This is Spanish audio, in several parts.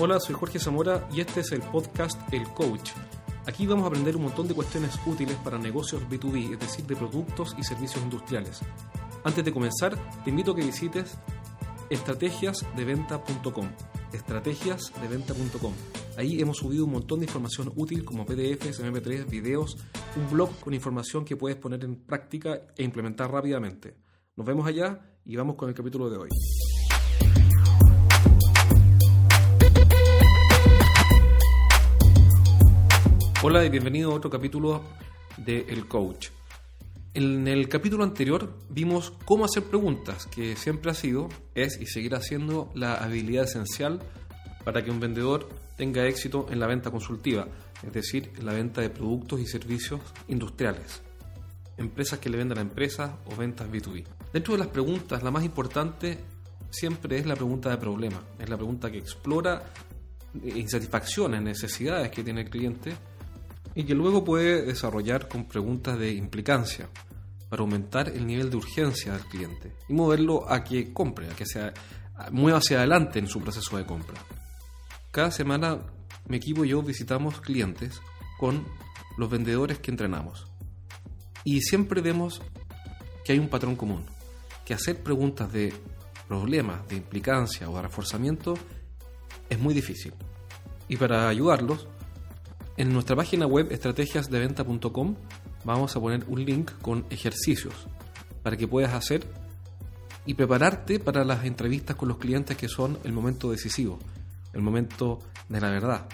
Hola, soy Jorge Zamora y este es el podcast El Coach. Aquí vamos a aprender un montón de cuestiones útiles para negocios B2B, es decir, de productos y servicios industriales. Antes de comenzar, te invito a que visites estrategiasdeventa.com. Estrategiasdeventa.com. Ahí hemos subido un montón de información útil como PDFs, MP3, videos, un blog con información que puedes poner en práctica e implementar rápidamente. Nos vemos allá y vamos con el capítulo de hoy. Hola y bienvenido a otro capítulo de El Coach. En el capítulo anterior vimos cómo hacer preguntas, que siempre ha sido, es y seguirá siendo la habilidad esencial para que un vendedor tenga éxito en la venta consultiva, es decir, en la venta de productos y servicios industriales, empresas que le vendan a empresas o ventas B2B. Dentro de las preguntas, la más importante siempre es la pregunta de problema, es la pregunta que explora insatisfacciones, necesidades que tiene el cliente y que luego puede desarrollar con preguntas de implicancia para aumentar el nivel de urgencia del cliente y moverlo a que compre, a que se mueva hacia adelante en su proceso de compra. Cada semana mi equipo y yo visitamos clientes con los vendedores que entrenamos y siempre vemos que hay un patrón común, que hacer preguntas de problemas, de implicancia o de reforzamiento es muy difícil. Y para ayudarlos, en nuestra página web estrategiasdeventa.com vamos a poner un link con ejercicios para que puedas hacer y prepararte para las entrevistas con los clientes que son el momento decisivo, el momento de la verdad.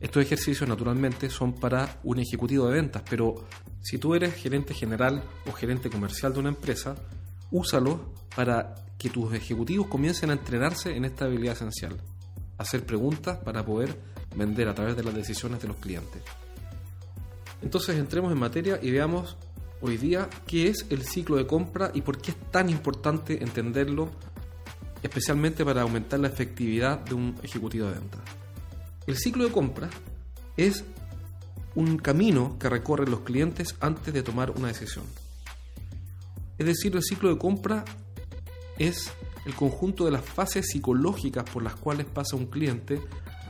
Estos ejercicios naturalmente son para un ejecutivo de ventas, pero si tú eres gerente general o gerente comercial de una empresa, úsalo para que tus ejecutivos comiencen a entrenarse en esta habilidad esencial. Hacer preguntas para poder vender a través de las decisiones de los clientes. Entonces entremos en materia y veamos hoy día qué es el ciclo de compra y por qué es tan importante entenderlo, especialmente para aumentar la efectividad de un ejecutivo de venta. El ciclo de compra es un camino que recorren los clientes antes de tomar una decisión. Es decir, el ciclo de compra es el conjunto de las fases psicológicas por las cuales pasa un cliente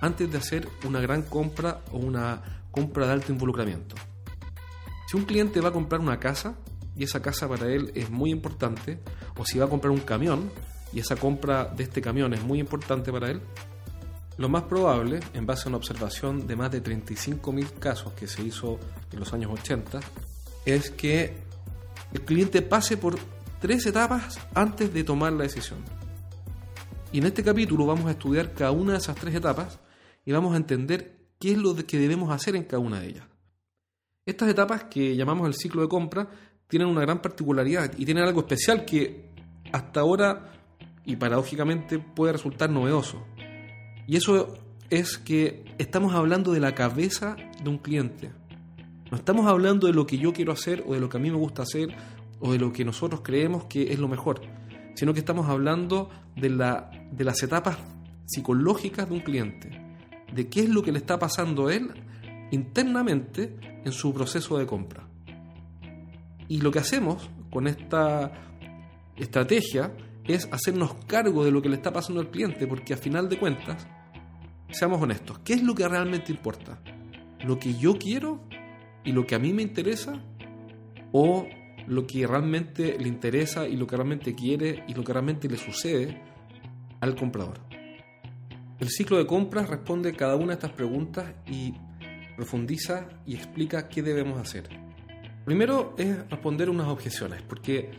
antes de hacer una gran compra o una compra de alto involucramiento. Si un cliente va a comprar una casa y esa casa para él es muy importante, o si va a comprar un camión y esa compra de este camión es muy importante para él, lo más probable, en base a una observación de más de 35.000 casos que se hizo en los años 80, es que el cliente pase por tres etapas antes de tomar la decisión. Y en este capítulo vamos a estudiar cada una de esas tres etapas y vamos a entender qué es lo que debemos hacer en cada una de ellas. Estas etapas que llamamos el ciclo de compra tienen una gran particularidad y tienen algo especial que hasta ahora y paradójicamente puede resultar novedoso. Y eso es que estamos hablando de la cabeza de un cliente. No estamos hablando de lo que yo quiero hacer o de lo que a mí me gusta hacer o de lo que nosotros creemos que es lo mejor, sino que estamos hablando de, la, de las etapas psicológicas de un cliente, de qué es lo que le está pasando a él internamente en su proceso de compra. Y lo que hacemos con esta estrategia es hacernos cargo de lo que le está pasando al cliente, porque a final de cuentas, seamos honestos, ¿qué es lo que realmente importa? ¿Lo que yo quiero y lo que a mí me interesa? ¿O lo que realmente le interesa y lo que realmente quiere y lo que realmente le sucede al comprador. El ciclo de compras responde cada una de estas preguntas y profundiza y explica qué debemos hacer. Primero es responder unas objeciones, porque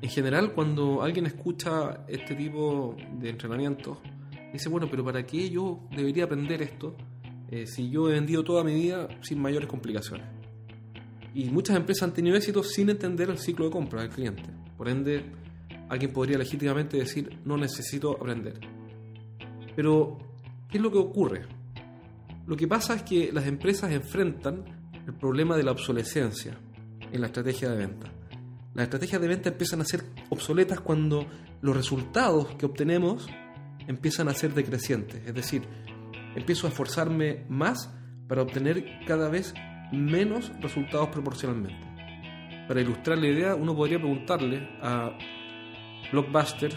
en general cuando alguien escucha este tipo de entrenamiento, dice, bueno, pero ¿para qué yo debería aprender esto eh, si yo he vendido toda mi vida sin mayores complicaciones? Y muchas empresas han tenido éxito sin entender el ciclo de compra del cliente. Por ende, alguien podría legítimamente decir, no necesito aprender. Pero, ¿qué es lo que ocurre? Lo que pasa es que las empresas enfrentan el problema de la obsolescencia en la estrategia de venta. Las estrategias de venta empiezan a ser obsoletas cuando los resultados que obtenemos empiezan a ser decrecientes. Es decir, empiezo a esforzarme más para obtener cada vez menos resultados proporcionalmente. Para ilustrar la idea, uno podría preguntarle a Blockbuster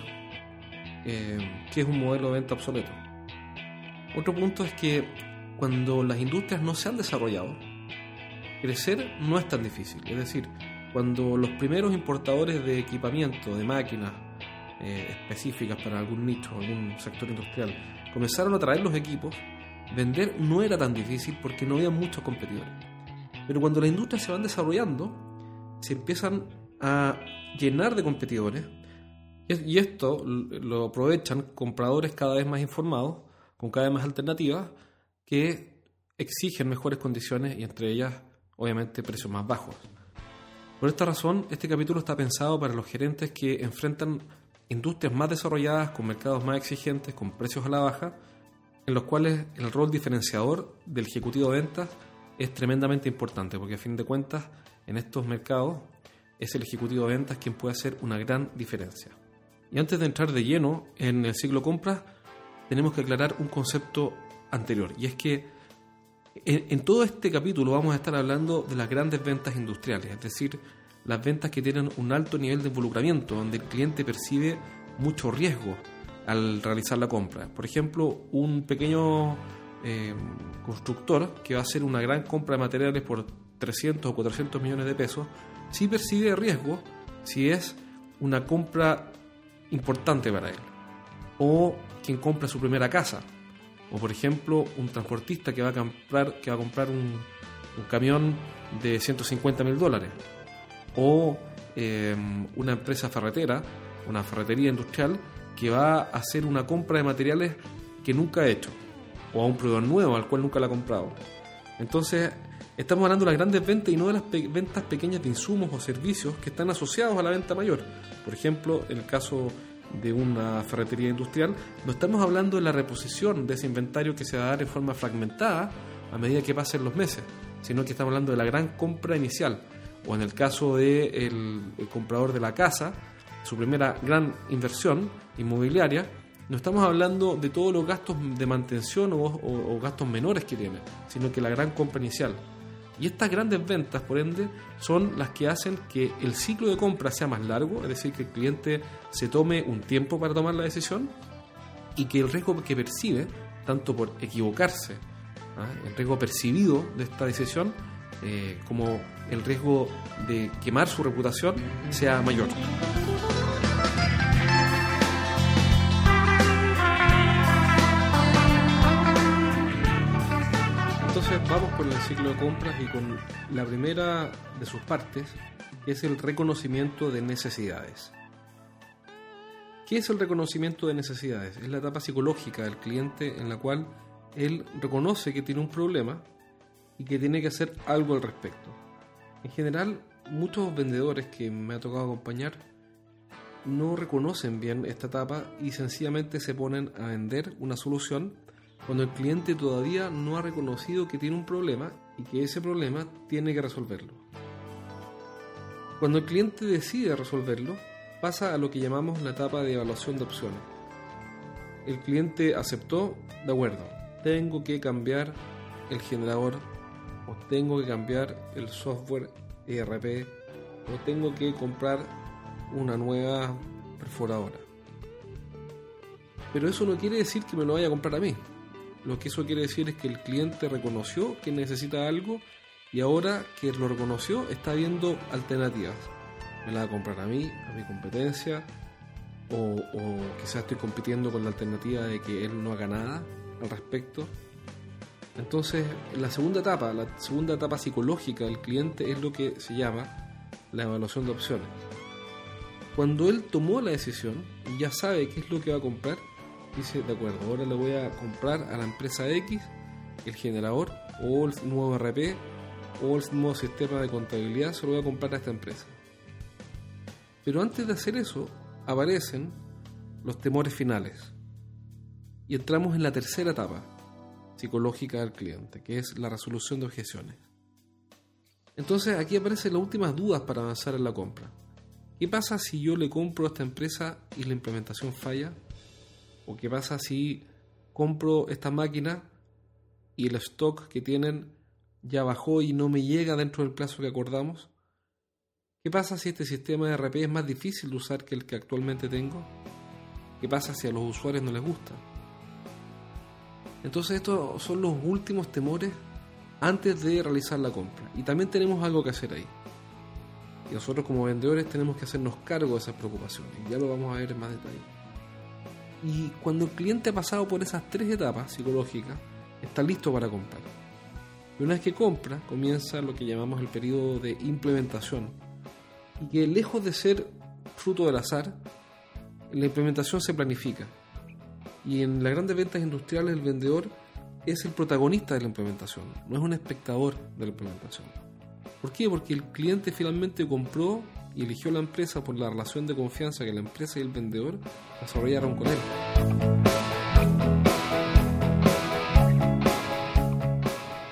eh, qué es un modelo de venta obsoleto. Otro punto es que cuando las industrias no se han desarrollado, crecer no es tan difícil. Es decir, cuando los primeros importadores de equipamiento, de máquinas eh, específicas para algún nicho, algún sector industrial, comenzaron a traer los equipos, vender no era tan difícil porque no había muchos competidores. Pero cuando las industrias se van desarrollando, se empiezan a llenar de competidores y esto lo aprovechan compradores cada vez más informados, con cada vez más alternativas, que exigen mejores condiciones y entre ellas, obviamente, precios más bajos. Por esta razón, este capítulo está pensado para los gerentes que enfrentan industrias más desarrolladas, con mercados más exigentes, con precios a la baja, en los cuales el rol diferenciador del ejecutivo de ventas es tremendamente importante, porque a fin de cuentas, en estos mercados, es el ejecutivo de ventas quien puede hacer una gran diferencia. Y antes de entrar de lleno en el ciclo compras, tenemos que aclarar un concepto anterior, y es que en, todo este capítulo vamos a estar hablando de las grandes ventas industriales, es decir, las ventas que tienen un alto nivel de involucramiento, donde el cliente percibe mucho riesgo al realizar la compra. Por ejemplo, un pequeño eh, constructor que va a hacer una gran compra de materiales por 300 o 400 millones de pesos, sí percibe riesgo si es una compra importante para él. O quien compra su primera casa. O por ejemplo, un transportista que va a comprar, que va a comprar un, camión de 150 mil dólares. O em, una empresa ferretera, una ferretería industrial, que va a hacer una compra de materiales que nunca ha hecho. O a un proveedor nuevo al cual nunca la ha comprado. Entonces, estamos hablando de las grandes ventas y no de las ventas pequeñas de insumos o servicios que están asociados a la venta mayor. Por ejemplo, en el caso de una ferretería industrial, no estamos hablando de la reposición de ese inventario que se va a dar en forma fragmentada a medida que pasen los meses, sino que estamos hablando de la gran compra inicial. O en el caso del de comprador de la casa, su primera gran inversión inmobiliaria, no estamos hablando de todos los gastos de mantención o gastos menores que tiene, sino que la gran compra inicial. Y estas grandes ventas, por ende, son las que hacen que el ciclo de compra sea más largo, es decir, que el cliente se tome un tiempo para tomar la decisión y que el riesgo que percibe, tanto por equivocarse, ¿ah? el riesgo percibido de esta decisión, eh, como el riesgo de quemar su reputación, sea mayor. Vamos con el ciclo de compras y con la primera de sus partes, que es el reconocimiento de necesidades. ¿Qué es el reconocimiento de necesidades? Es la etapa psicológica del cliente en la cual él reconoce que tiene un problema y que tiene que hacer algo al respecto. En general, muchos vendedores que me ha tocado acompañar no reconocen bien esta etapa y sencillamente se ponen a vender una solución cuando el cliente todavía no ha reconocido que tiene un problema y que ese problema tiene que resolverlo. Cuando el cliente decide resolverlo, pasa a lo que llamamos la etapa de evaluación de opciones. El cliente aceptó, de acuerdo, tengo que cambiar el generador o tengo que cambiar el software ERP o tengo que comprar una nueva perforadora. Pero eso no quiere decir que me lo vaya a comprar a mí. Lo que eso quiere decir es que el cliente reconoció que necesita algo y ahora que lo reconoció está viendo alternativas. Me la va a comprar a mí, a mi competencia, o, quizás estoy compitiendo con la alternativa de que él no haga nada al respecto. Entonces, la segunda etapa, la segunda etapa psicológica del cliente es lo que se llama la evaluación de opciones. Cuando él tomó la decisión y ya sabe qué es lo que va a comprar, dice, de acuerdo, ahora le voy a comprar a la empresa X el generador o el nuevo RP o el nuevo sistema de contabilidad, se lo voy a comprar a esta empresa. Pero antes de hacer eso, aparecen los temores finales. Y entramos en la tercera etapa psicológica del cliente, que es la resolución de objeciones. Entonces aquí aparecen las últimas dudas para avanzar en la compra. ¿Qué pasa si yo le compro a esta empresa y la implementación falla? ¿O qué pasa si compro esta máquina y el stock que tienen ya bajó y no me llega dentro del plazo que acordamos? ¿Qué pasa si este sistema de RP es más difícil de usar que el que actualmente tengo? ¿Qué pasa si a los usuarios no les gusta? Entonces estos son los últimos temores antes de realizar la compra. Y también tenemos algo que hacer ahí. Y nosotros como vendedores tenemos que hacernos cargo de esas preocupaciones. Ya lo vamos a ver en más detalle. Y cuando el cliente ha pasado por esas tres etapas psicológicas, está listo para comprar. Y una vez que compra, comienza lo que llamamos el periodo de implementación. Y que lejos de ser fruto del azar, la implementación se planifica. Y en las grandes ventas industriales el vendedor es el protagonista de la implementación, no es un espectador de la implementación. ¿Por qué? Porque el cliente finalmente compró y eligió la empresa por la relación de confianza que la empresa y el vendedor desarrollaron con él.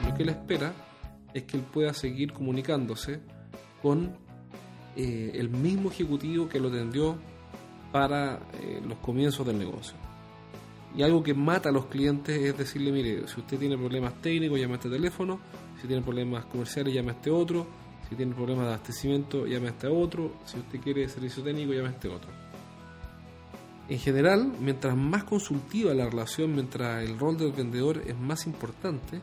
Lo que él espera es que él pueda seguir comunicándose con eh, el mismo ejecutivo que lo atendió para eh, los comienzos del negocio. Y algo que mata a los clientes es decirle, mire, si usted tiene problemas técnicos, llame a este teléfono, si tiene problemas comerciales, llame a este otro, si tiene problemas de abastecimiento, llame a este otro, si usted quiere servicio técnico, llame a este otro. En general, mientras más consultiva la relación, mientras el rol del vendedor es más importante,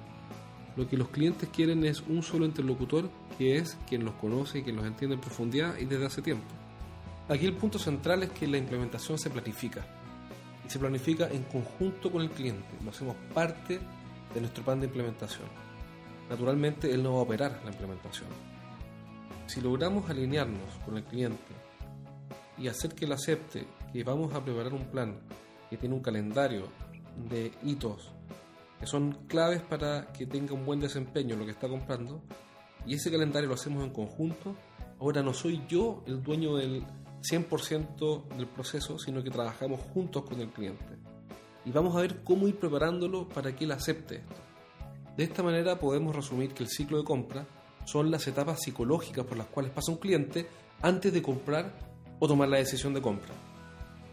lo que los clientes quieren es un solo interlocutor que es quien los conoce y quien los entiende en profundidad y desde hace tiempo. Aquí el punto central es que la implementación se planifica se planifica en conjunto con el cliente, lo hacemos parte de nuestro plan de implementación. Naturalmente, él no va a operar la implementación. Si logramos alinearnos con el cliente y hacer que él acepte que vamos a preparar un plan que tiene un calendario de hitos que son claves para que tenga un buen desempeño en lo que está comprando, y ese calendario lo hacemos en conjunto, ahora no soy yo el dueño del 100% del proceso, sino que trabajamos juntos con el cliente. Y vamos a ver cómo ir preparándolo para que él acepte esto. De esta manera podemos resumir que el ciclo de compra son las etapas psicológicas por las cuales pasa un cliente antes de comprar o tomar la decisión de compra.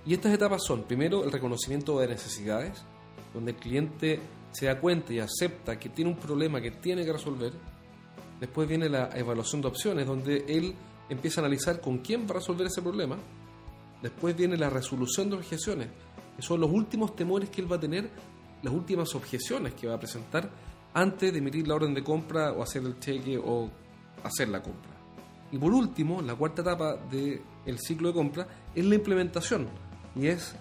Y estas etapas son, primero, el reconocimiento de necesidades, donde el cliente se da cuenta y acepta que tiene un problema que tiene que resolver. Después viene la evaluación de opciones, donde él empieza a analizar con quién va a resolver ese problema. Después viene la resolución de objeciones, que son los últimos temores que él va a tener, las últimas objeciones que va a presentar antes de emitir la orden de compra o hacer el cheque o hacer la compra. Y por último, la cuarta etapa del ciclo de compra es la implementación y es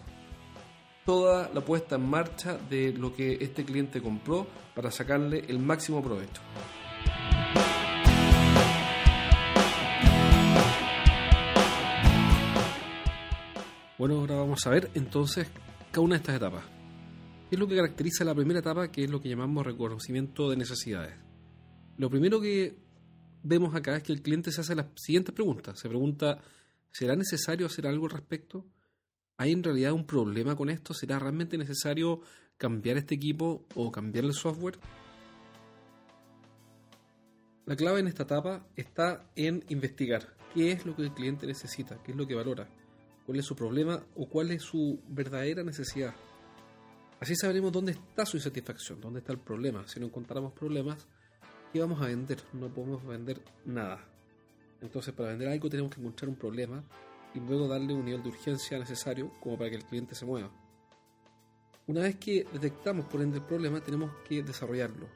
toda la puesta en marcha de lo que este cliente compró para sacarle el máximo provecho. Bueno, ahora vamos a ver entonces cada una de estas etapas. ¿Qué es lo que caracteriza la primera etapa, que es lo que llamamos reconocimiento de necesidades? Lo primero que vemos acá es que el cliente se hace las siguientes preguntas. Se pregunta, ¿será necesario hacer algo al respecto? ¿Hay en realidad un problema con esto? ¿Será realmente necesario cambiar este equipo o cambiar el software? La clave en esta etapa está en investigar qué es lo que el cliente necesita, qué es lo que valora cuál es su problema o cuál es su verdadera necesidad. Así sabremos dónde está su insatisfacción, dónde está el problema. Si no encontramos problemas, ¿qué vamos a vender? No podemos vender nada. Entonces, para vender algo tenemos que encontrar un problema y luego darle un nivel de urgencia necesario como para que el cliente se mueva. Una vez que detectamos por ende el problema, tenemos que desarrollarlo,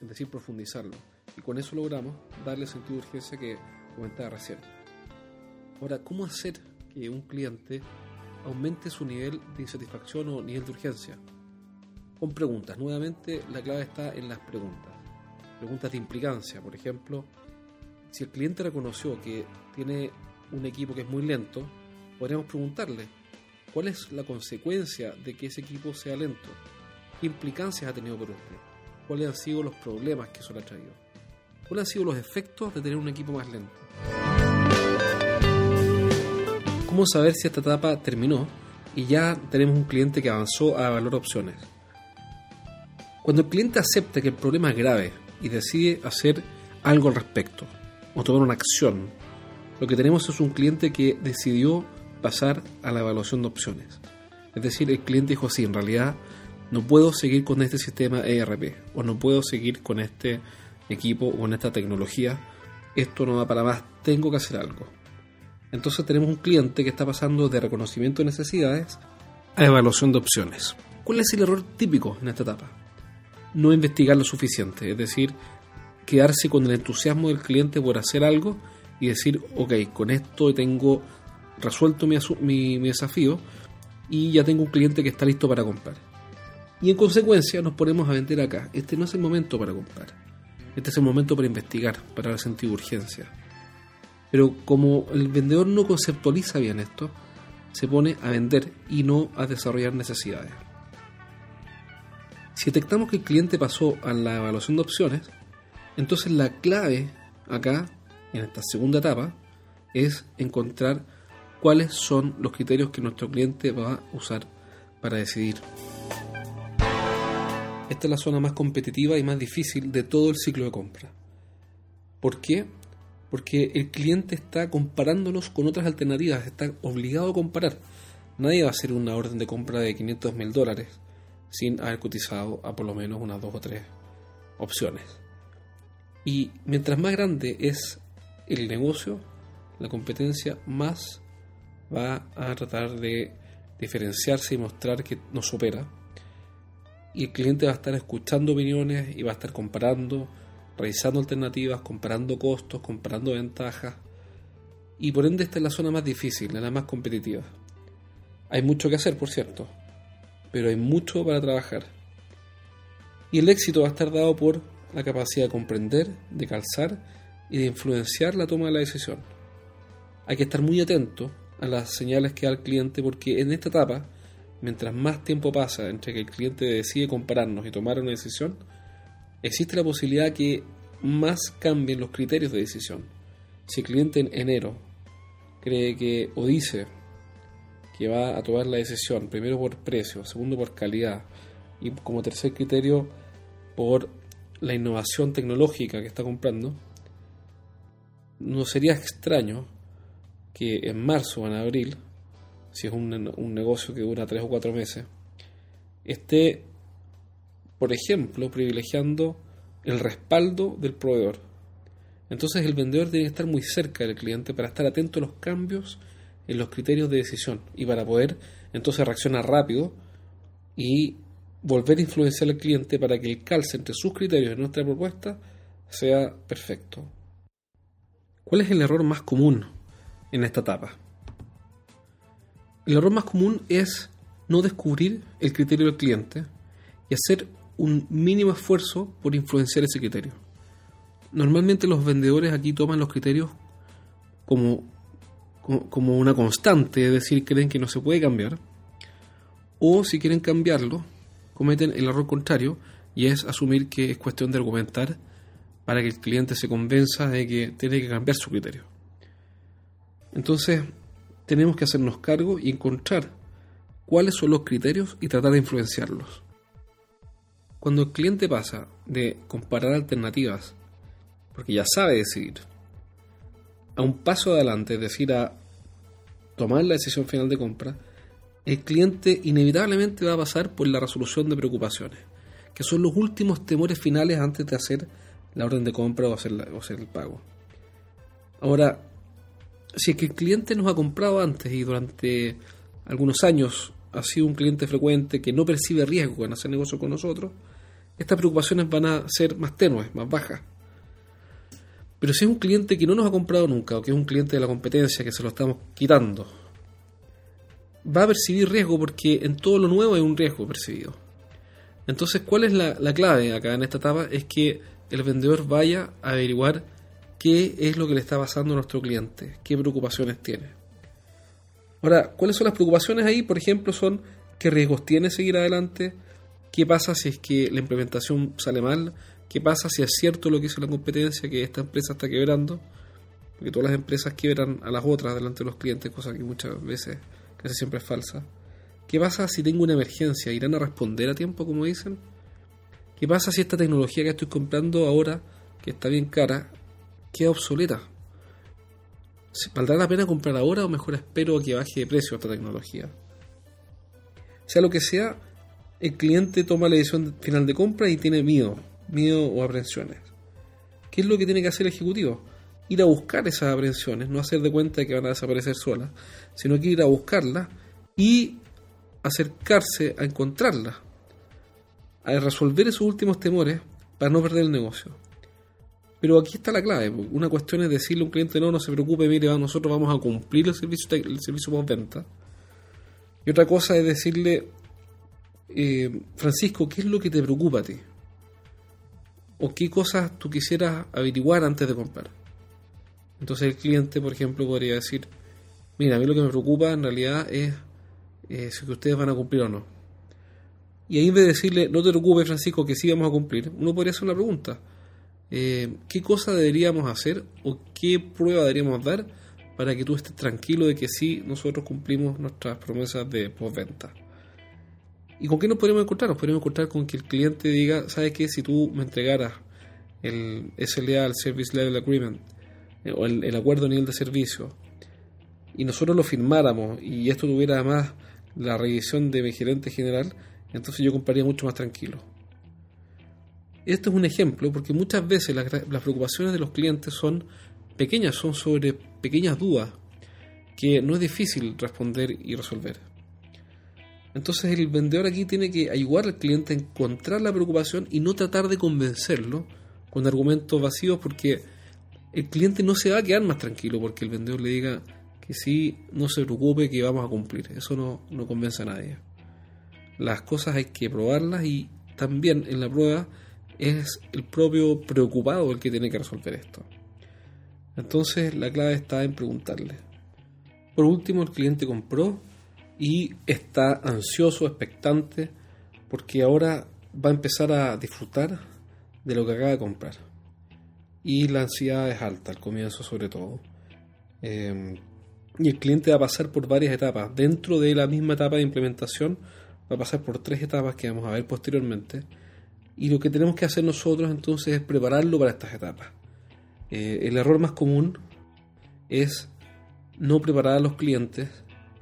es decir, profundizarlo. Y con eso logramos darle el sentido de urgencia que comentaba recién. Ahora, ¿cómo hacer que un cliente aumente su nivel de insatisfacción o nivel de urgencia. Con preguntas. Nuevamente la clave está en las preguntas. Preguntas de implicancia. Por ejemplo, si el cliente reconoció que tiene un equipo que es muy lento, podríamos preguntarle, ¿cuál es la consecuencia de que ese equipo sea lento? ¿Qué implicancias ha tenido por usted? ¿Cuáles han sido los problemas que eso le ha traído? ¿Cuáles han sido los efectos de tener un equipo más lento? ¿Cómo saber si esta etapa terminó y ya tenemos un cliente que avanzó a valor opciones? Cuando el cliente acepta que el problema es grave y decide hacer algo al respecto o tomar una acción, lo que tenemos es un cliente que decidió pasar a la evaluación de opciones. Es decir, el cliente dijo, sí, en realidad no puedo seguir con este sistema ERP o no puedo seguir con este equipo o con esta tecnología. Esto no va para más, tengo que hacer algo. Entonces tenemos un cliente que está pasando de reconocimiento de necesidades a evaluación de opciones. ¿Cuál es el error típico en esta etapa? No investigar lo suficiente, es decir, quedarse con el entusiasmo del cliente por hacer algo y decir, ok, con esto tengo resuelto mi, mi, mi desafío y ya tengo un cliente que está listo para comprar. Y en consecuencia nos ponemos a vender acá. Este no es el momento para comprar. Este es el momento para investigar, para sentir urgencia. Pero como el vendedor no conceptualiza bien esto, se pone a vender y no a desarrollar necesidades. Si detectamos que el cliente pasó a la evaluación de opciones, entonces la clave acá, en esta segunda etapa, es encontrar cuáles son los criterios que nuestro cliente va a usar para decidir. Esta es la zona más competitiva y más difícil de todo el ciclo de compra. ¿Por qué? Porque el cliente está comparándonos con otras alternativas, está obligado a comparar. Nadie va a hacer una orden de compra de 500 mil dólares sin haber cotizado a por lo menos unas dos o tres opciones. Y mientras más grande es el negocio, la competencia más va a tratar de diferenciarse y mostrar que nos opera y el cliente va a estar escuchando opiniones y va a estar comparando, revisando alternativas, comparando costos, comparando ventajas. Y por ende esta es la zona más difícil, la más competitiva. Hay mucho que hacer, por cierto, pero hay mucho para trabajar. Y el éxito va a estar dado por la capacidad de comprender, de calzar y de influenciar la toma de la decisión. Hay que estar muy atento a las señales que da el cliente porque en esta etapa mientras más tiempo pasa entre que el cliente decide compararnos y tomar una decisión, existe la posibilidad que más cambien los criterios de decisión. Si el cliente en enero cree que o dice que va a tomar la decisión, primero por precio, segundo por calidad y como tercer criterio por la innovación tecnológica que está comprando, no sería extraño que en marzo o en abril si es un, un negocio que dura tres o cuatro meses, esté, por ejemplo, privilegiando el respaldo del proveedor. Entonces el vendedor debe estar muy cerca del cliente para estar atento a los cambios en los criterios de decisión y para poder entonces reaccionar rápido y volver a influenciar al cliente para que el calce entre sus criterios y nuestra propuesta sea perfecto. ¿Cuál es el error más común en esta etapa? El error más común es no descubrir el criterio del cliente y hacer un mínimo esfuerzo por influenciar ese criterio. Normalmente los vendedores aquí toman los criterios como, como una constante, es decir, creen que no se puede cambiar, o si quieren cambiarlo, cometen el error contrario y es asumir que es cuestión de argumentar para que el cliente se convenza de que tiene que cambiar su criterio. Entonces, tenemos que hacernos cargo y encontrar cuáles son los criterios y tratar de influenciarlos. Cuando el cliente pasa de comparar alternativas, porque ya sabe decidir, a un paso adelante, es decir, a tomar la decisión final de compra, el cliente inevitablemente va a pasar por la resolución de preocupaciones, que son los últimos temores finales antes de hacer la orden de compra o hacer, el pago. Ahora, si es que el cliente nos ha comprado antes y durante algunos años ha sido un cliente frecuente que no percibe riesgo en hacer negocio con nosotros, estas preocupaciones van a ser más tenues, más bajas. Pero si es un cliente que no nos ha comprado nunca o que es un cliente de la competencia que se lo estamos quitando, va a percibir riesgo porque en todo lo nuevo hay un riesgo percibido. Entonces, ¿cuál es la, la clave acá en esta etapa? Es que el vendedor vaya a averiguar qué es lo que le está pasando a nuestro cliente, qué preocupaciones tiene. Ahora, ¿cuáles son las preocupaciones ahí? Por ejemplo, son qué riesgos tiene seguir adelante, qué pasa si es que la implementación sale mal, qué pasa si es cierto lo que hizo la competencia, que esta empresa está quebrando, porque todas las empresas quiebran a las otras delante de los clientes, cosa que muchas veces casi siempre es falsa. ¿Qué pasa si tengo una emergencia? ¿Irán a responder a tiempo, como dicen? ¿Qué pasa si esta tecnología que estoy comprando ahora, que está bien cara, queda obsoleta. ¿Valdrá la pena comprar ahora o mejor espero que baje de precio esta tecnología? Sea lo que sea, el cliente toma la decisión final de compra y tiene miedo, miedo o aprensiones. ¿Qué es lo que tiene que hacer el ejecutivo? Ir a buscar esas aprensiones, no hacer de cuenta de que van a desaparecer solas, sino que ir a buscarlas y acercarse a encontrarlas. a resolver esos últimos temores para no perder el negocio. Pero aquí está la clave. Una cuestión es decirle a un cliente, no, no se preocupe, mire, nosotros vamos a cumplir el servicio, el servicio postventa. Y otra cosa es decirle, eh, Francisco, ¿qué es lo que te preocupa a ti? ¿O qué cosas tú quisieras averiguar antes de comprar? Entonces el cliente, por ejemplo, podría decir, mira, a mí lo que me preocupa en realidad es eh, si ustedes van a cumplir o no. Y ahí en vez de decirle, no te preocupes Francisco, que sí vamos a cumplir, uno podría hacer una pregunta. Eh, ¿Qué cosa deberíamos hacer o qué prueba deberíamos dar para que tú estés tranquilo de que sí nosotros cumplimos nuestras promesas de postventa? ¿Y con qué nos podríamos encontrar? Nos podríamos encontrar con que el cliente diga, ¿sabes qué? Si tú me entregaras el SLA, el Service Level Agreement, eh, o el, acuerdo a nivel de servicio, y nosotros lo firmáramos y esto tuviera además la revisión de mi gerente general, entonces yo compraría mucho más tranquilo. Esto es un ejemplo porque muchas veces las, preocupaciones de los clientes son pequeñas, son sobre pequeñas dudas que no es difícil responder y resolver. Entonces el vendedor aquí tiene que ayudar al cliente a encontrar la preocupación y no tratar de convencerlo con argumentos vacíos porque el cliente no se va a quedar más tranquilo porque el vendedor le diga que sí, no se preocupe que vamos a cumplir. Eso no, no convence a nadie. Las cosas hay que probarlas y también en la prueba es el propio preocupado el que tiene que resolver esto. Entonces la clave está en preguntarle. Por último, el cliente compró y está ansioso, expectante, porque ahora va a empezar a disfrutar de lo que acaba de comprar. Y la ansiedad es alta al comienzo sobre todo. Em, y el cliente va a pasar por varias etapas. Dentro de la misma etapa de implementación va a pasar por tres etapas que vamos a ver posteriormente. Y lo que tenemos que hacer nosotros entonces es prepararlo para estas etapas. Eh, el error más común es no preparar a los clientes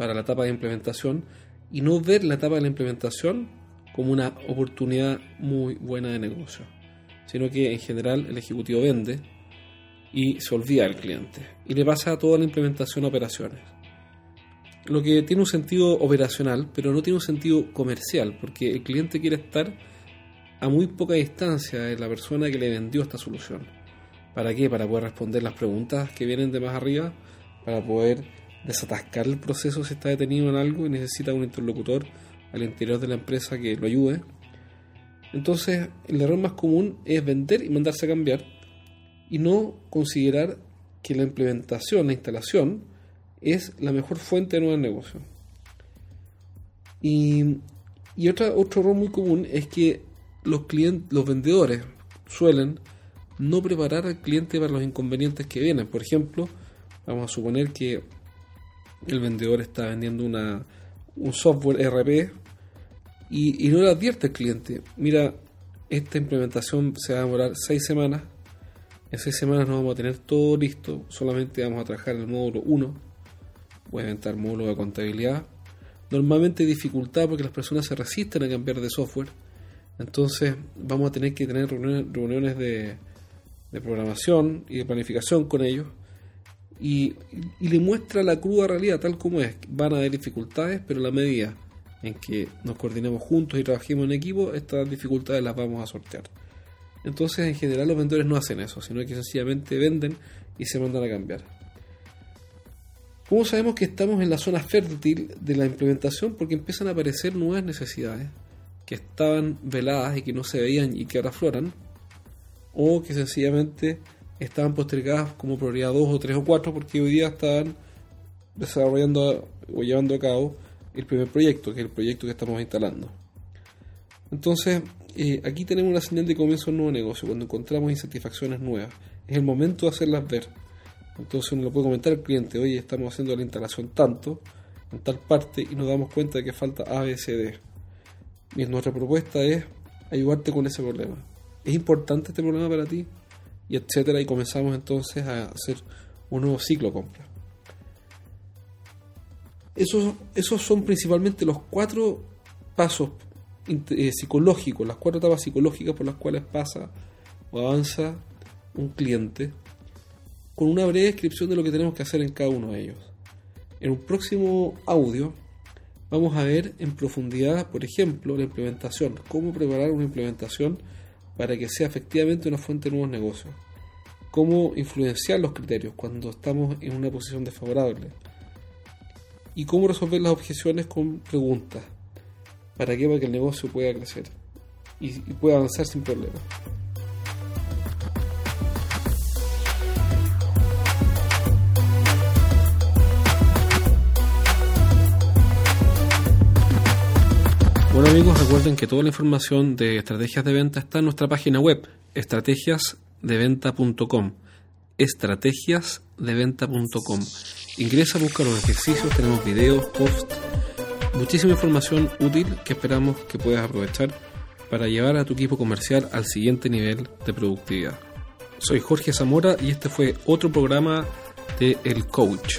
para la etapa de implementación y no ver la etapa de la implementación como una oportunidad muy buena de negocio, sino que en general el ejecutivo vende y se olvida del cliente y le pasa toda la implementación a operaciones. Lo que tiene un sentido operacional, pero no tiene un sentido comercial, porque el cliente quiere estar a muy poca distancia de la persona que le vendió esta solución. ¿Para qué? Para poder responder las preguntas que vienen de más arriba, para poder desatascar el proceso si está detenido en algo y necesita un interlocutor al interior de la empresa que lo ayude. Entonces, el error más común es vender y mandarse a cambiar y no considerar que la implementación, la instalación, es la mejor fuente de nuevo negocio. Y, y otro error muy común es que los, los vendedores suelen no preparar al cliente para los inconvenientes que vienen. Por ejemplo, vamos a suponer que el vendedor está vendiendo una, un software RP y, no le advierte al cliente, mira, esta implementación se va a demorar seis semanas en seis semanas no vamos a tener todo listo, solamente vamos a trabajar el módulo 1. Voy a inventar módulo de contabilidad. Normalmente hay dificultad porque las personas se resisten a cambiar de software. Entonces vamos a tener que tener reuniones, de, programación y de planificación con ellos. Y, le muestra la cruda realidad tal como es. Van a haber dificultades, pero la medida en que nos coordinemos juntos y trabajemos en equipo, estas dificultades las vamos a sortear. Entonces, en general, los vendedores no hacen eso, sino que sencillamente venden y se mandan a cambiar. ¿Cómo sabemos que estamos en la zona fértil de la implementación? Porque empiezan a aparecer nuevas necesidades que estaban veladas y que no se veían y que ahora afloran, o que sencillamente estaban postergadas como prioridad 2 o 3 o 4 porque hoy día estaban desarrollando o llevando a cabo el primer proyecto, que es el proyecto que estamos instalando. Entonces, eh, aquí tenemos una señal de comienzo de un nuevo negocio, cuando encontramos insatisfacciones nuevas. Es el momento de hacerlas ver. Entonces uno lo puede comentar al cliente, oye, estamos haciendo la instalación tanto, en tal parte, y nos damos cuenta de que falta A, B, C, D. Y nuestra propuesta es ayudarte con ese problema. ¿Es importante este problema para ti? Y etcétera, y comenzamos entonces a hacer un nuevo ciclo compra. Esos, esos son principalmente los cuatro pasos eh, psicológico, las cuatro etapas psicológicas por las cuales pasa o avanza un cliente, con una breve descripción de lo que tenemos que hacer en cada uno de ellos. En un próximo audio vamos a ver en profundidad, por ejemplo, la implementación, cómo preparar una implementación para que sea efectivamente una fuente de nuevos negocios, cómo influenciar los criterios cuando estamos en una posición desfavorable y cómo resolver las objeciones con preguntas. ¿Para que el negocio pueda crecer y, y pueda avanzar sin problemas. Amigos, recuerden que toda la información de estrategias de venta está en nuestra página web, estrategiasdeventa.com. Estrategiasdeventa.com. Ingresa, busca los ejercicios, tenemos videos, posts, muchísima información útil que esperamos que puedas aprovechar para llevar a tu equipo comercial al siguiente nivel de productividad. Soy Jorge Zamora y este fue otro programa de El Coach.